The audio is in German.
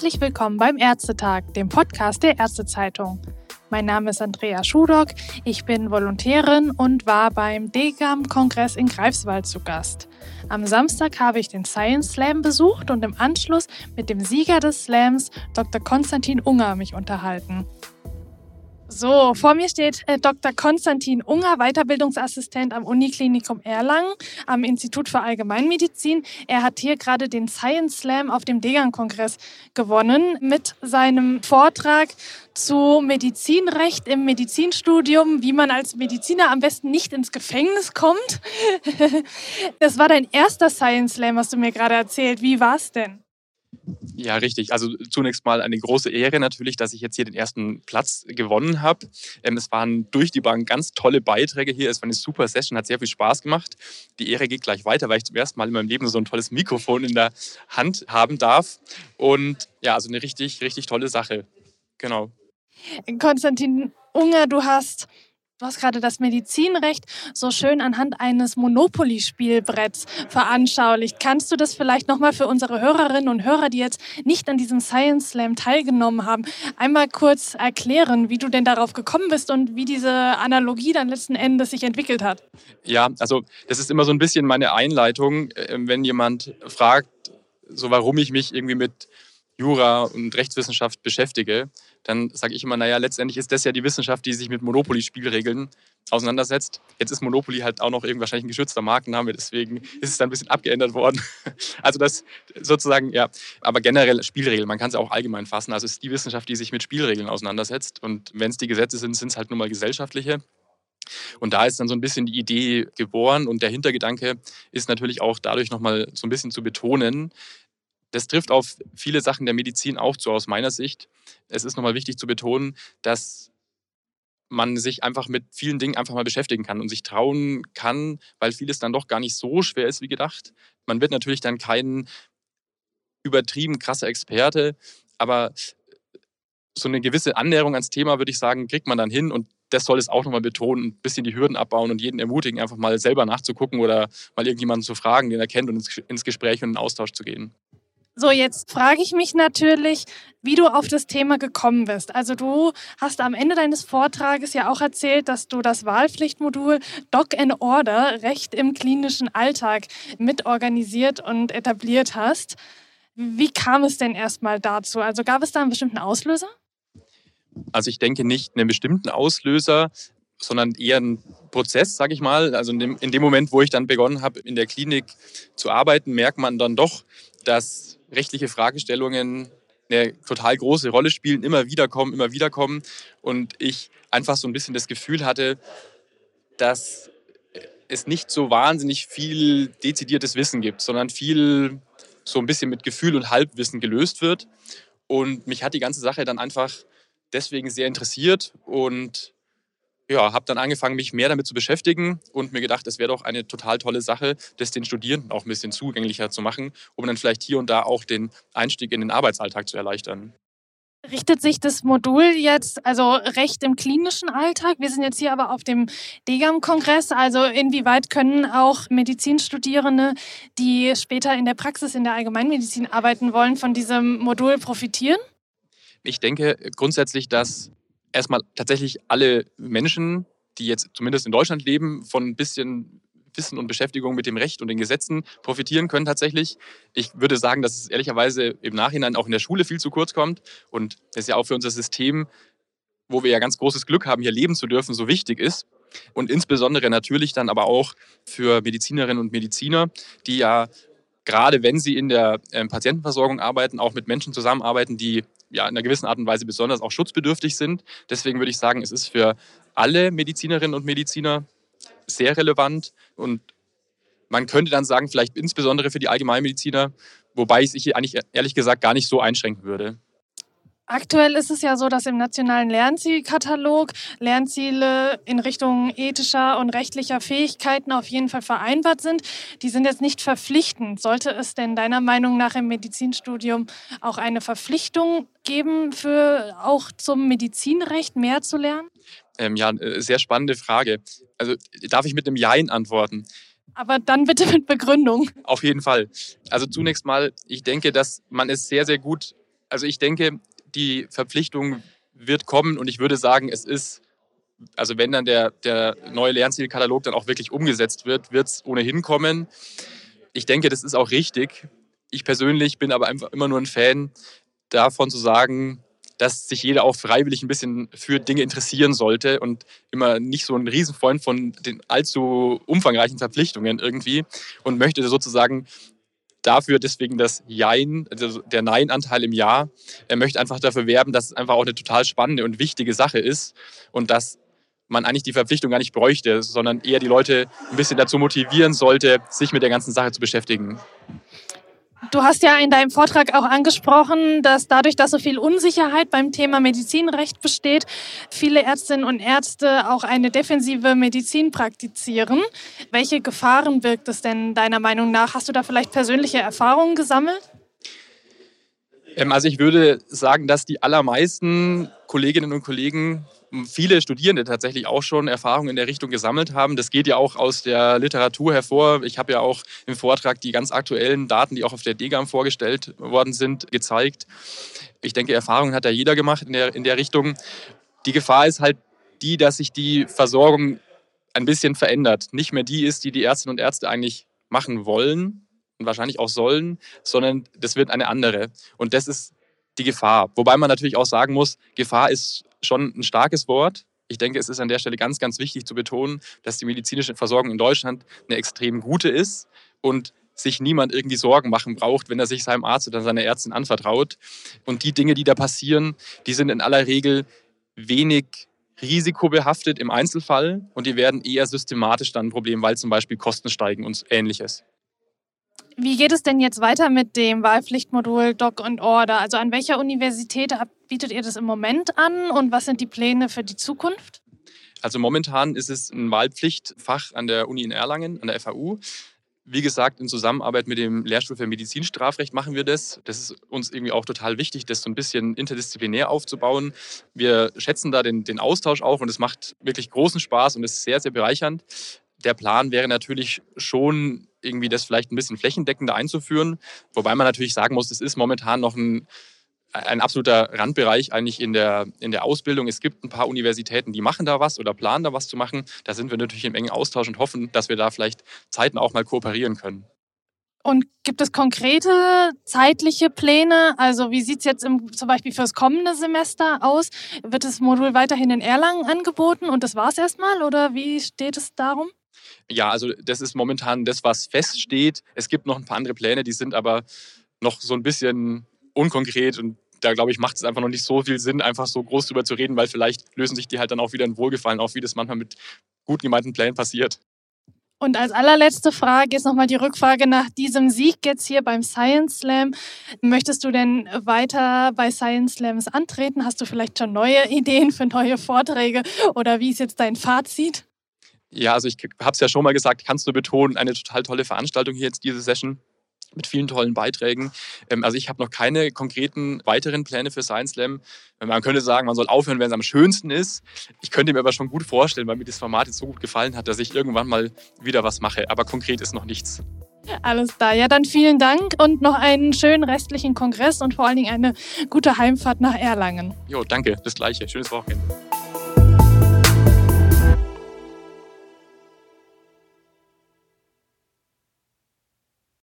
Herzlich willkommen beim Ärztetag, dem Podcast der Ärztezeitung. Mein Name ist Andrea Schudock, ich bin Volontärin und war beim DGAM-Kongress in Greifswald zu Gast. Am Samstag habe ich den Science Slam besucht und im Anschluss mit dem Sieger des Slams, Dr. Konstantin Unger, mich unterhalten. So, vor mir steht äh, Dr. Konstantin Unger, Weiterbildungsassistent am Uniklinikum Erlangen am Institut für Allgemeinmedizin. Er hat hier gerade den Science Slam auf dem Degan-Kongress gewonnen mit seinem Vortrag zu Medizinrecht im Medizinstudium, wie man als Mediziner am besten nicht ins Gefängnis kommt. Das war dein erster Science Slam, hast du mir gerade erzählt. Wie war es denn? Ja, richtig. Also zunächst mal eine große Ehre natürlich, dass ich jetzt hier den ersten Platz gewonnen habe. Ähm, es waren durch die Bank ganz tolle Beiträge hier. Es war eine super Session, hat sehr viel Spaß gemacht. Die Ehre geht gleich weiter, weil ich zum ersten Mal in meinem Leben so ein tolles Mikrofon in der Hand haben darf. Und ja, also eine richtig, richtig tolle Sache. Genau. Konstantin Unger, du hast Du hast gerade das Medizinrecht so schön anhand eines Monopoly-Spielbretts veranschaulicht. Kannst du das vielleicht nochmal für unsere Hörerinnen und Hörer, die jetzt nicht an diesem Science Slam teilgenommen haben, einmal kurz erklären, wie du denn darauf gekommen bist und wie diese Analogie dann letzten Endes sich entwickelt hat? Ja, also das ist immer so ein bisschen meine Einleitung, äh, wenn jemand fragt, so warum ich mich irgendwie mit Jura und Rechtswissenschaft beschäftige, dann sage ich immer, naja, letztendlich ist das ja die Wissenschaft, die sich mit Monopoly-Spielregeln auseinandersetzt. Jetzt ist Monopoly halt auch noch irgendwie wahrscheinlich ein geschützter Markenname, deswegen ist es dann ein bisschen abgeändert worden. Also das sozusagen, ja, aber generell Spielregeln, man kann es auch allgemein fassen. Also es ist die Wissenschaft, die sich mit Spielregeln auseinandersetzt und wenn es die Gesetze sind, sind es halt nun mal gesellschaftliche. Und da ist dann so ein bisschen die Idee geboren und der Hintergedanke ist natürlich auch dadurch nochmal so ein bisschen zu betonen, das trifft auf viele Sachen der Medizin auch zu aus meiner Sicht. Es ist nochmal wichtig zu betonen, dass man sich einfach mit vielen Dingen einfach mal beschäftigen kann und sich trauen kann, weil vieles dann doch gar nicht so schwer ist wie gedacht. Man wird natürlich dann kein übertrieben krasser Experte, aber so eine gewisse Annäherung ans Thema, würde ich sagen, kriegt man dann hin und das soll es auch nochmal betonen, ein bisschen die Hürden abbauen und jeden ermutigen, einfach mal selber nachzugucken oder mal irgendjemanden zu fragen, den er kennt und ins Gespräch und in den Austausch zu gehen. So, jetzt frage ich mich natürlich, wie du auf das Thema gekommen bist. Also du hast am Ende deines Vortrages ja auch erzählt, dass du das Wahlpflichtmodul Doc and Order Recht im klinischen Alltag mitorganisiert und etabliert hast. Wie kam es denn erstmal dazu? Also gab es da einen bestimmten Auslöser? Also ich denke nicht einen bestimmten Auslöser, sondern eher ein Prozess, sage ich mal. Also in dem, in dem Moment, wo ich dann begonnen habe, in der Klinik zu arbeiten, merkt man dann doch, dass rechtliche Fragestellungen eine total große Rolle spielen, immer wieder kommen, immer wieder kommen. Und ich einfach so ein bisschen das Gefühl hatte, dass es nicht so wahnsinnig viel dezidiertes Wissen gibt, sondern viel so ein bisschen mit Gefühl und Halbwissen gelöst wird. Und mich hat die ganze Sache dann einfach deswegen sehr interessiert und ja, habe dann angefangen, mich mehr damit zu beschäftigen und mir gedacht, es wäre doch eine total tolle Sache, das den Studierenden auch ein bisschen zugänglicher zu machen, um dann vielleicht hier und da auch den Einstieg in den Arbeitsalltag zu erleichtern. Richtet sich das Modul jetzt, also Recht im klinischen Alltag? Wir sind jetzt hier aber auf dem DGAM-Kongress. Also inwieweit können auch Medizinstudierende, die später in der Praxis in der Allgemeinmedizin arbeiten wollen, von diesem Modul profitieren? Ich denke grundsätzlich, dass erstmal tatsächlich alle Menschen, die jetzt zumindest in Deutschland leben, von ein bisschen Wissen und Beschäftigung mit dem Recht und den Gesetzen profitieren können tatsächlich. Ich würde sagen, dass es ehrlicherweise im Nachhinein auch in der Schule viel zu kurz kommt und es ja auch für unser System, wo wir ja ganz großes Glück haben, hier leben zu dürfen, so wichtig ist. Und insbesondere natürlich dann aber auch für Medizinerinnen und Mediziner, die ja gerade wenn sie in der ähm, Patientenversorgung arbeiten, auch mit Menschen zusammenarbeiten, die ja in einer gewissen Art und Weise besonders auch schutzbedürftig sind. Deswegen würde ich sagen, es ist für alle Medizinerinnen und Mediziner sehr relevant und man könnte dann sagen, vielleicht insbesondere für die Allgemeinmediziner, wobei ich es eigentlich ehrlich gesagt gar nicht so einschränken würde. Aktuell ist es ja so, dass im nationalen Lernzielkatalog Lernziele in Richtung ethischer und rechtlicher Fähigkeiten auf jeden Fall vereinbart sind. Die sind jetzt nicht verpflichtend. Sollte es denn deiner Meinung nach im Medizinstudium auch eine Verpflichtung geben, für auch zum Medizinrecht mehr zu lernen? Ähm, ja, äh, sehr spannende Frage. Also darf ich mit einem Jein antworten? Aber dann bitte mit Begründung. Auf jeden Fall. Also zunächst mal, ich denke, dass man es sehr, sehr gut Also ich denke, die Verpflichtung wird kommen und ich würde sagen, es ist, also wenn dann der, der neue Lernzielkatalog dann auch wirklich umgesetzt wird, wird es ohnehin kommen. Ich denke, das ist auch richtig. Ich persönlich bin aber einfach immer nur ein Fan davon zu sagen, dass sich jeder auch freiwillig ein bisschen für Dinge interessieren sollte und immer nicht so ein Riesenfreund von den allzu umfangreichen Verpflichtungen irgendwie und möchte sozusagen dafür deswegen das Jein, also der Nein-Anteil im Ja. Er möchte einfach dafür werben, dass es einfach auch eine total spannende und wichtige Sache ist und dass man eigentlich die Verpflichtung gar nicht bräuchte, sondern eher die Leute ein bisschen dazu motivieren sollte, sich mit der ganzen Sache zu beschäftigen. Du hast ja in deinem Vortrag auch angesprochen, dass dadurch, dass so viel Unsicherheit beim Thema Medizinrecht besteht, viele Ärztinnen und Ärzte auch eine defensive Medizin praktizieren. Welche Gefahren birgt es denn deiner Meinung nach? Hast du da vielleicht persönliche Erfahrungen gesammelt? Ähm, also ich würde sagen, dass die allermeisten Kolleginnen und Kollegen viele Studierende tatsächlich auch schon Erfahrungen in der Richtung gesammelt haben. Das geht ja auch aus der Literatur hervor. Ich habe ja auch im Vortrag die ganz aktuellen Daten, die auch auf der DGAM vorgestellt worden sind, gezeigt. Ich denke, Erfahrungen hat ja jeder gemacht in der, in der Richtung. Die Gefahr ist halt die, dass sich die Versorgung ein bisschen verändert. Nicht mehr die ist, die die Ärztinnen und Ärzte eigentlich machen wollen und wahrscheinlich auch sollen, sondern das wird eine andere. Und das ist die Gefahr. Wobei man natürlich auch sagen muss, Gefahr ist schon ein starkes Wort. Ich denke, es ist an der Stelle ganz, ganz wichtig zu betonen, dass die medizinische Versorgung in Deutschland eine extrem gute ist und sich niemand irgendwie Sorgen machen braucht, wenn er sich seinem Arzt oder seiner Ärztin anvertraut. Und die Dinge, die da passieren, die sind in aller Regel wenig risikobehaftet im Einzelfall und die werden eher systematisch dann ein Problem, weil zum Beispiel Kosten steigen und ähnliches. Wie geht es denn jetzt weiter mit dem Wahlpflichtmodul Doc und Order? Also an welcher Universität bietet ihr das im Moment an und was sind die Pläne für die Zukunft? Also momentan ist es ein Wahlpflichtfach an der Uni in Erlangen, an der FAU. Wie gesagt, in Zusammenarbeit mit dem Lehrstuhl für Medizinstrafrecht machen wir das. Das ist uns irgendwie auch total wichtig, das so ein bisschen interdisziplinär aufzubauen. Wir schätzen da den, den Austausch auch und es macht wirklich großen Spaß und ist sehr, sehr bereichernd. Der Plan wäre natürlich schon irgendwie das vielleicht ein bisschen flächendeckender einzuführen. Wobei man natürlich sagen muss, es ist momentan noch ein, ein absoluter Randbereich eigentlich in der, in der Ausbildung. Es gibt ein paar Universitäten, die machen da was oder planen da was zu machen. Da sind wir natürlich im engen Austausch und hoffen, dass wir da vielleicht Zeiten auch mal kooperieren können. Und gibt es konkrete zeitliche Pläne? Also wie sieht es jetzt im, zum Beispiel für das kommende Semester aus? Wird das Modul weiterhin in Erlangen angeboten und das war es erstmal oder wie steht es darum? Ja, also das ist momentan das, was feststeht. Es gibt noch ein paar andere Pläne, die sind aber noch so ein bisschen unkonkret und da glaube ich, macht es einfach noch nicht so viel Sinn, einfach so groß drüber zu reden, weil vielleicht lösen sich die halt dann auch wieder in Wohlgefallen auf, wie das manchmal mit gut gemeinten Plänen passiert. Und als allerletzte Frage ist nochmal die Rückfrage nach diesem Sieg jetzt hier beim Science Slam. Möchtest du denn weiter bei Science Slams antreten? Hast du vielleicht schon neue Ideen für neue Vorträge oder wie ist jetzt dein Fazit? Ja, also ich habe es ja schon mal gesagt, kannst du betonen, eine total tolle Veranstaltung hier jetzt, diese Session mit vielen tollen Beiträgen. Ähm, also ich habe noch keine konkreten weiteren Pläne für Science Slam. Man könnte sagen, man soll aufhören, wenn es am schönsten ist. Ich könnte mir aber schon gut vorstellen, weil mir das Format jetzt so gut gefallen hat, dass ich irgendwann mal wieder was mache. Aber konkret ist noch nichts. Alles da. Ja, dann vielen Dank und noch einen schönen restlichen Kongress und vor allen Dingen eine gute Heimfahrt nach Erlangen. Jo, danke. Das gleiche. Schönes Wochenende.